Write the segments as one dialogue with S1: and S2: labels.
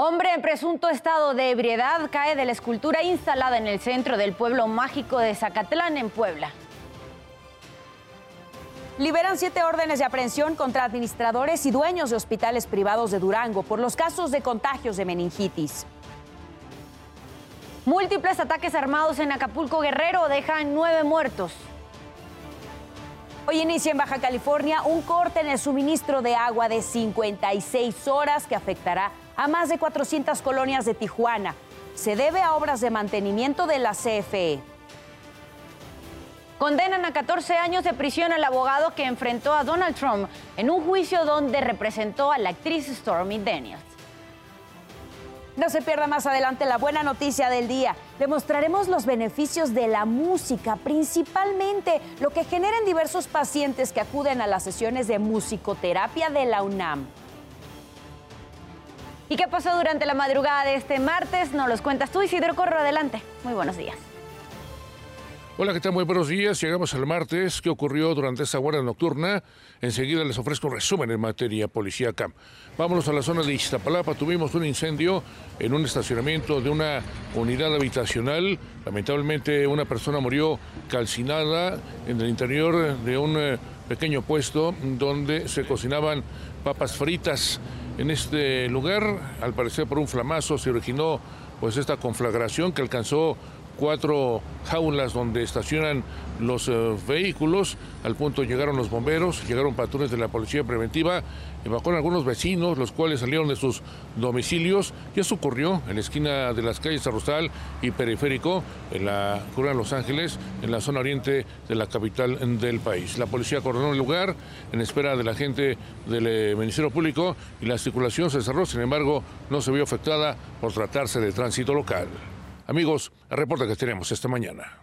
S1: Hombre en presunto estado de ebriedad cae de la escultura instalada en el centro del pueblo mágico de Zacatlán, en Puebla.
S2: Liberan siete órdenes de aprehensión contra administradores y dueños de hospitales privados de Durango por los casos de contagios de meningitis.
S1: Múltiples ataques armados en Acapulco Guerrero dejan nueve muertos.
S2: Hoy inicia en Baja California un corte en el suministro de agua de 56 horas que afectará a más de 400 colonias de Tijuana. Se debe a obras de mantenimiento de la CFE.
S1: Condenan a 14 años de prisión al abogado que enfrentó a Donald Trump en un juicio donde representó a la actriz Stormy Daniels.
S2: No se pierda más adelante la buena noticia del día. Le mostraremos los beneficios de la música, principalmente lo que generan diversos pacientes que acuden a las sesiones de musicoterapia de la UNAM.
S1: ¿Y qué pasó durante la madrugada de este martes? Nos los cuentas tú, Isidro Corro. Adelante. Muy buenos días.
S3: Hola, ¿qué tal? Muy buenos días. Llegamos al martes. ¿Qué ocurrió durante esta guardia nocturna? Enseguida les ofrezco un resumen en materia policíaca. Vámonos a la zona de Iztapalapa. Tuvimos un incendio en un estacionamiento de una unidad habitacional. Lamentablemente una persona murió calcinada en el interior de un eh, pequeño puesto donde se cocinaban papas fritas. En este lugar, al parecer por un flamazo, se originó pues esta conflagración que alcanzó cuatro jaulas donde estacionan los eh, vehículos. Al punto llegaron los bomberos, llegaron patrullas de la policía preventiva, evacuaron algunos vecinos, los cuales salieron de sus domicilios. Y eso ocurrió en la esquina de las calles Arrozal y Periférico, en la Curva de Los Ángeles, en la zona oriente de la capital del país. La policía coronó el lugar en espera de la gente del eh, Ministerio Público y la circulación se cerró, sin embargo, no se vio afectada por tratarse de tránsito local. Amigos, el reporte que tenemos esta mañana.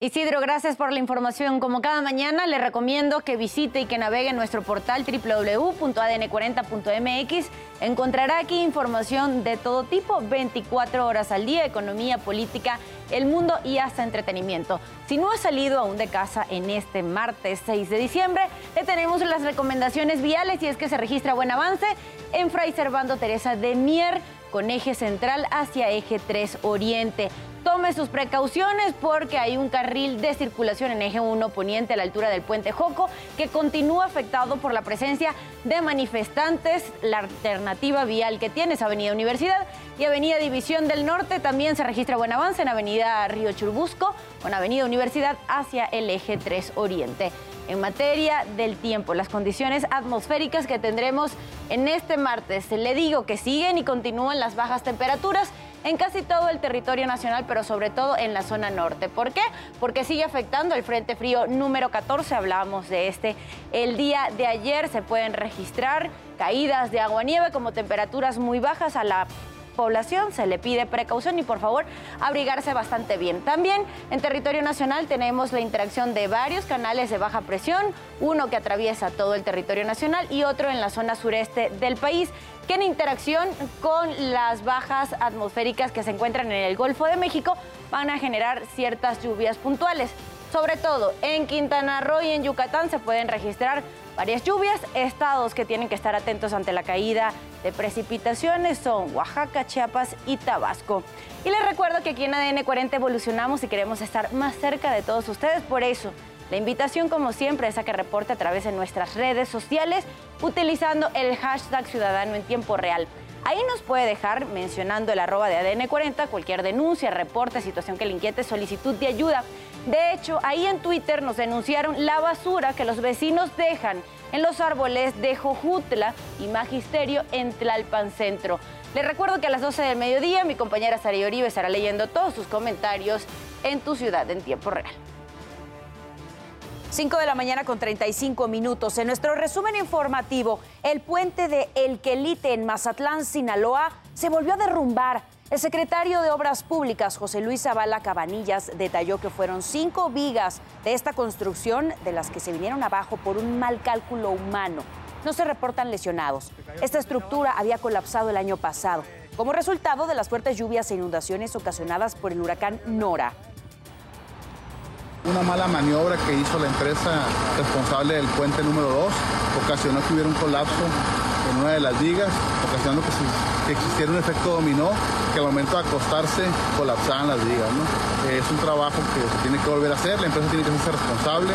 S1: Isidro, gracias por la información. Como cada mañana, le recomiendo que visite y que navegue en nuestro portal www.adn40.mx. Encontrará aquí información de todo tipo, 24 horas al día, economía, política, el mundo y hasta entretenimiento. Si no ha salido aún de casa en este martes 6 de diciembre, le tenemos las recomendaciones viales y es que se registra buen avance en Fray Servando Teresa de Mier con eje central hacia eje 3 Oriente. Tome sus precauciones porque hay un carril de circulación en eje 1 poniente a la altura del puente Joco que continúa afectado por la presencia de manifestantes. La alternativa vial que tiene es Avenida Universidad y Avenida División del Norte. También se registra buen avance en Avenida Río Churbusco con Avenida Universidad hacia el eje 3 Oriente en materia del tiempo, las condiciones atmosféricas que tendremos en este martes. Le digo que siguen y continúan las bajas temperaturas en casi todo el territorio nacional, pero sobre todo en la zona norte. ¿Por qué? Porque sigue afectando el Frente Frío número 14, hablábamos de este. El día de ayer se pueden registrar caídas de agua-nieve como temperaturas muy bajas a la población se le pide precaución y por favor abrigarse bastante bien. También en territorio nacional tenemos la interacción de varios canales de baja presión, uno que atraviesa todo el territorio nacional y otro en la zona sureste del país, que en interacción con las bajas atmosféricas que se encuentran en el Golfo de México van a generar ciertas lluvias puntuales. Sobre todo en Quintana Roo y en Yucatán se pueden registrar varias lluvias. Estados que tienen que estar atentos ante la caída de precipitaciones son Oaxaca, Chiapas y Tabasco. Y les recuerdo que aquí en ADN 40 evolucionamos y queremos estar más cerca de todos ustedes. Por eso, la invitación, como siempre, es a que reporte a través de nuestras redes sociales utilizando el hashtag Ciudadano en Tiempo Real. Ahí nos puede dejar mencionando el arroba de ADN 40 cualquier denuncia, reporte, situación que le inquiete, solicitud de ayuda. De hecho, ahí en Twitter nos denunciaron la basura que los vecinos dejan en los árboles de Jojutla y Magisterio en Tlalpan Centro. Les recuerdo que a las 12 del mediodía mi compañera Sari Oribe estará leyendo todos sus comentarios en tu ciudad en tiempo real.
S2: 5 de la mañana con 35 minutos. En nuestro resumen informativo, el puente de El Quelite en Mazatlán, Sinaloa, se volvió a derrumbar. El secretario de Obras Públicas, José Luis Zavala Cabanillas, detalló que fueron cinco vigas de esta construcción de las que se vinieron abajo por un mal cálculo humano. No se reportan lesionados. Esta estructura había colapsado el año pasado como resultado de las fuertes lluvias e inundaciones ocasionadas por el huracán Nora.
S4: Una mala maniobra que hizo la empresa responsable del puente número 2 ocasionó que hubiera un colapso en una de las vigas, ocasionando que, existiera un efecto dominó, que al momento de acostarse colapsaban las vigas. Es un trabajo que se tiene que volver a hacer, la empresa tiene que ser responsable.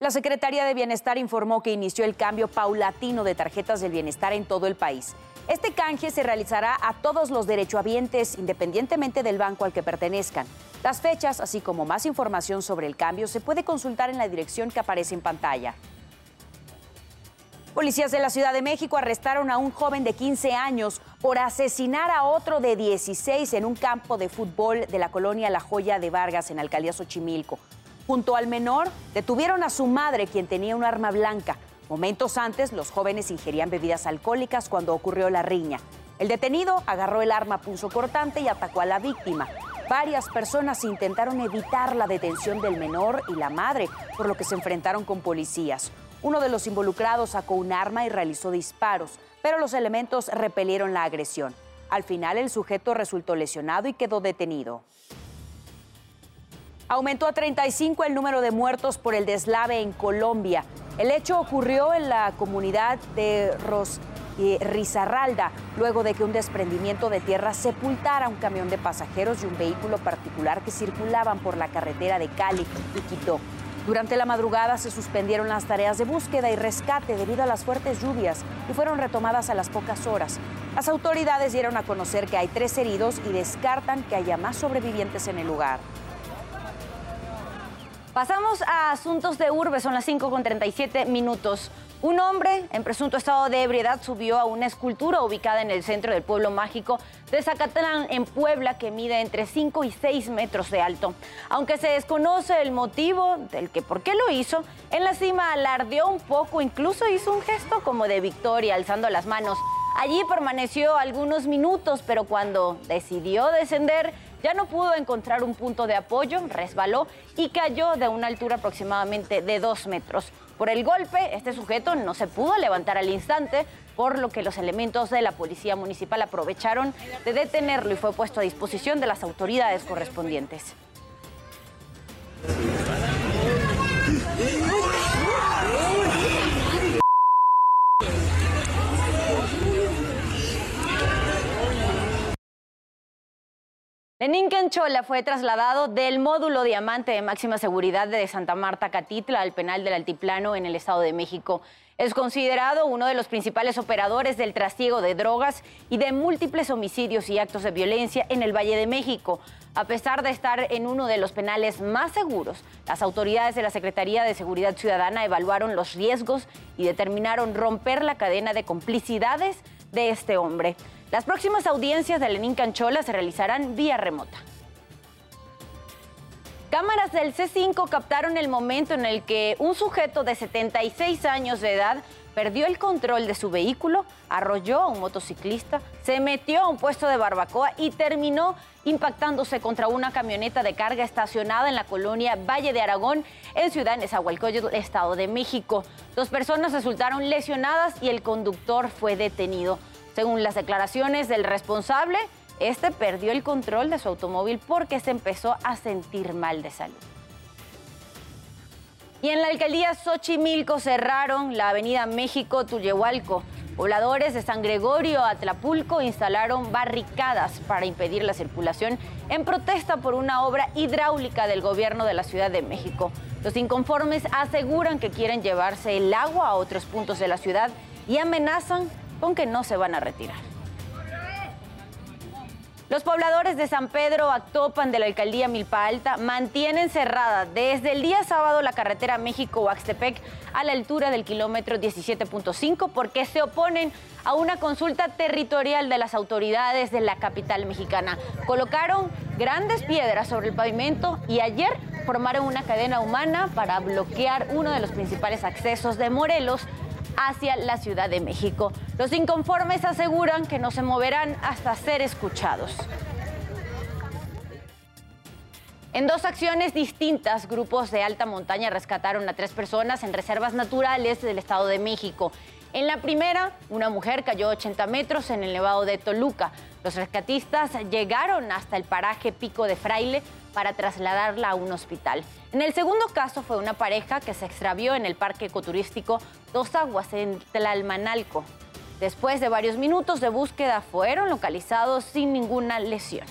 S2: La Secretaría de Bienestar informó que inició el cambio paulatino de tarjetas del bienestar en todo el país. Este canje se realizará a todos los derechohabientes, independientemente del banco al que pertenezcan. Las fechas, así como más información sobre el cambio, se puede consultar en la dirección que aparece en pantalla. Policías de la Ciudad de México arrestaron a un joven de 15 años por asesinar a otro de 16 en un campo de fútbol de la colonia La Joya de Vargas en Alcaldía Xochimilco. Junto al menor, detuvieron a su madre, quien tenía un arma blanca. Momentos antes, los jóvenes ingerían bebidas alcohólicas cuando ocurrió la riña. El detenido agarró el arma cortante y atacó a la víctima. Varias personas intentaron evitar la detención del menor y la madre, por lo que se enfrentaron con policías. Uno de los involucrados sacó un arma y realizó disparos, pero los elementos repelieron la agresión. Al final, el sujeto resultó lesionado y quedó detenido. Aumentó a 35 el número de muertos por el deslave en Colombia. El hecho ocurrió en la comunidad de Ros Rizarralda, luego de que un desprendimiento de tierra sepultara un camión de pasajeros y un vehículo particular que circulaban por la carretera de Cali y Quito. Durante la madrugada se suspendieron las tareas de búsqueda y rescate debido a las fuertes lluvias y fueron retomadas a las pocas horas. Las autoridades dieron a conocer que hay tres heridos y descartan que haya más sobrevivientes en el lugar.
S1: Pasamos a asuntos de urbe, son las 5 con 37 minutos. Un hombre en presunto estado de ebriedad subió a una escultura ubicada en el centro del pueblo mágico de Zacatlán, en Puebla, que mide entre 5 y 6 metros de alto. Aunque se desconoce el motivo del que por qué lo hizo, en la cima alardeó un poco, incluso hizo un gesto como de victoria, alzando las manos. Allí permaneció algunos minutos, pero cuando decidió descender, ya no pudo encontrar un punto de apoyo, resbaló y cayó de una altura aproximadamente de dos metros. Por el golpe, este sujeto no se pudo levantar al instante, por lo que los elementos de la Policía Municipal aprovecharon de detenerlo y fue puesto a disposición de las autoridades correspondientes. Lenín Canchola fue trasladado del módulo diamante de máxima seguridad de Santa Marta Catitla al penal del Altiplano en el Estado de México. Es considerado uno de los principales operadores del trasiego de drogas y de múltiples homicidios y actos de violencia en el Valle de México. A pesar de estar en uno de los penales más seguros, las autoridades de la Secretaría de Seguridad Ciudadana evaluaron los riesgos y determinaron romper la cadena de complicidades de este hombre. Las próximas audiencias de Lenín Canchola se realizarán vía remota. Cámaras del C5 captaron el momento en el que un sujeto de 76 años de edad perdió el control de su vehículo, arrolló a un motociclista, se metió a un puesto de barbacoa y terminó impactándose contra una camioneta de carga estacionada en la colonia Valle de Aragón, en Ciudad Nezahualcóyotl, Estado de México. Dos personas resultaron lesionadas y el conductor fue detenido. Según las declaraciones del responsable, este perdió el control de su automóvil porque se empezó a sentir mal de salud. Y en la alcaldía Xochimilco cerraron la avenida México-Tullehualco. Pobladores de San Gregorio a Tlapulco instalaron barricadas para impedir la circulación en protesta por una obra hidráulica del gobierno de la Ciudad de México. Los inconformes aseguran que quieren llevarse el agua a otros puntos de la ciudad y amenazan con que no se van a retirar. Los pobladores de San Pedro Actopan de la alcaldía Milpa Alta mantienen cerrada desde el día sábado la carretera México-Huaxtepec a la altura del kilómetro 17.5 porque se oponen a una consulta territorial de las autoridades de la capital mexicana. Colocaron grandes piedras sobre el pavimento y ayer formaron una cadena humana para bloquear uno de los principales accesos de Morelos hacia la Ciudad de México. Los inconformes aseguran que no se moverán hasta ser escuchados. En dos acciones distintas, grupos de alta montaña rescataron a tres personas en reservas naturales del Estado de México. En la primera, una mujer cayó 80 metros en el Nevado de Toluca. Los rescatistas llegaron hasta el paraje Pico de Fraile, para trasladarla a un hospital. En el segundo caso fue una pareja que se extravió en el parque ecoturístico Dos Aguas en Tlalmanalco. Después de varios minutos de búsqueda fueron localizados sin ninguna lesión.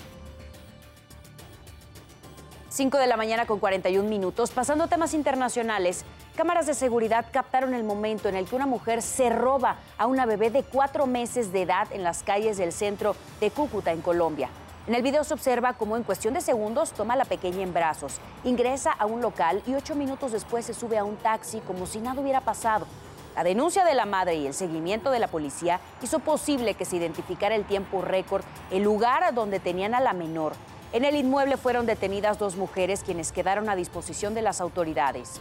S2: 5 de la mañana con 41 minutos. Pasando temas internacionales, cámaras de seguridad captaron el momento en el que una mujer se roba a una bebé de cuatro meses de edad en las calles del centro de Cúcuta, en Colombia. En el video se observa cómo en cuestión de segundos toma a la pequeña en brazos, ingresa a un local y ocho minutos después se sube a un taxi como si nada hubiera pasado. La denuncia de la madre y el seguimiento de la policía hizo posible que se identificara el tiempo récord, el lugar donde tenían a la menor en el inmueble fueron detenidas dos mujeres quienes quedaron a disposición de las autoridades.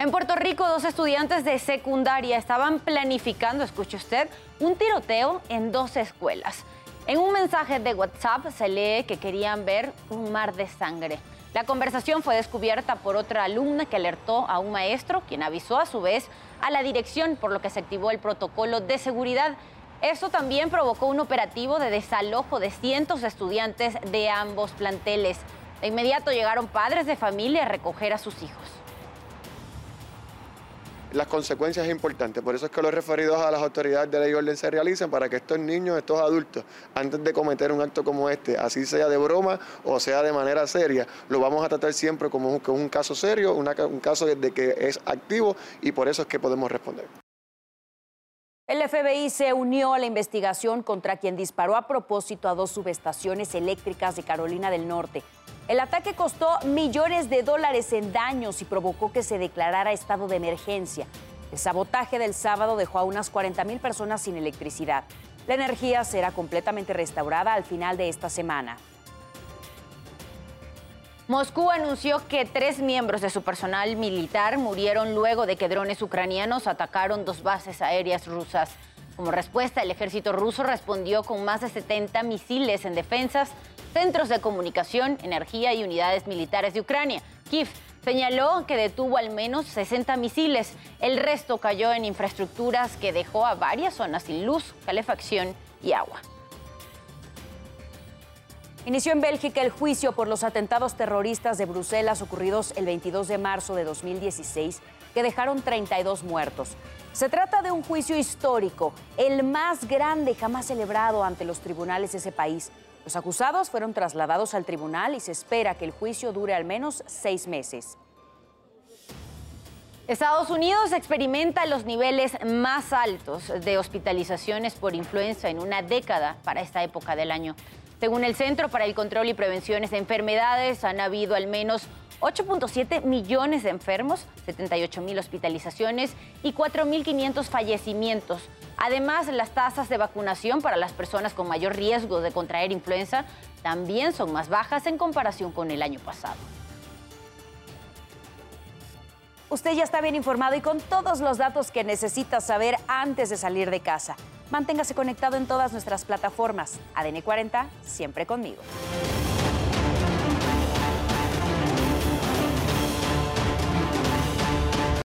S1: En Puerto Rico, dos estudiantes de secundaria estaban planificando, escuche usted, un tiroteo en dos escuelas. En un mensaje de WhatsApp se lee que querían ver un mar de sangre. La conversación fue descubierta por otra alumna que alertó a un maestro, quien avisó a su vez a la dirección, por lo que se activó el protocolo de seguridad. Esto también provocó un operativo de desalojo de cientos de estudiantes de ambos planteles. De inmediato llegaron padres de familia a recoger a sus hijos.
S5: Las consecuencias importantes, por eso es que los referidos a las autoridades de ley y orden se realicen para que estos niños, estos adultos, antes de cometer un acto como este, así sea de broma o sea de manera seria, lo vamos a tratar siempre como un, caso serio, un caso de que es activo y por eso es que podemos responder.
S2: El FBI se unió a la investigación contra quien disparó a propósito a dos subestaciones eléctricas de Carolina del Norte. El ataque costó millones de dólares en daños y provocó que se declarara estado de emergencia. El sabotaje del sábado dejó a unas 40 mil personas sin electricidad. La energía será completamente restaurada al final de esta semana.
S1: Moscú anunció que tres miembros de su personal militar murieron luego de que drones ucranianos atacaron dos bases aéreas rusas. Como respuesta, el ejército ruso respondió con más de 70 misiles en defensas, centros de comunicación, energía y unidades militares de Ucrania. Kiev señaló que detuvo al menos 60 misiles. El resto cayó en infraestructuras que dejó a varias zonas sin luz, calefacción y agua.
S2: Inició en Bélgica el juicio por los atentados terroristas de Bruselas ocurridos el 22 de marzo de 2016, que dejaron 32 muertos. Se trata de un juicio histórico, el más grande jamás celebrado ante los tribunales de ese país. Los acusados fueron trasladados al tribunal y se espera que el juicio dure al menos seis meses.
S1: Estados Unidos experimenta los niveles más altos de hospitalizaciones por influenza en una década para esta época del año. Según el Centro para el Control y Prevenciones de Enfermedades, han habido al menos 8.7 millones de enfermos, 78 mil hospitalizaciones y 4.500 fallecimientos. Además, las tasas de vacunación para las personas con mayor riesgo de contraer influenza también son más bajas en comparación con el año pasado.
S2: Usted ya está bien informado y con todos los datos que necesita saber antes de salir de casa. Manténgase conectado en todas nuestras plataformas. ADN 40, siempre conmigo.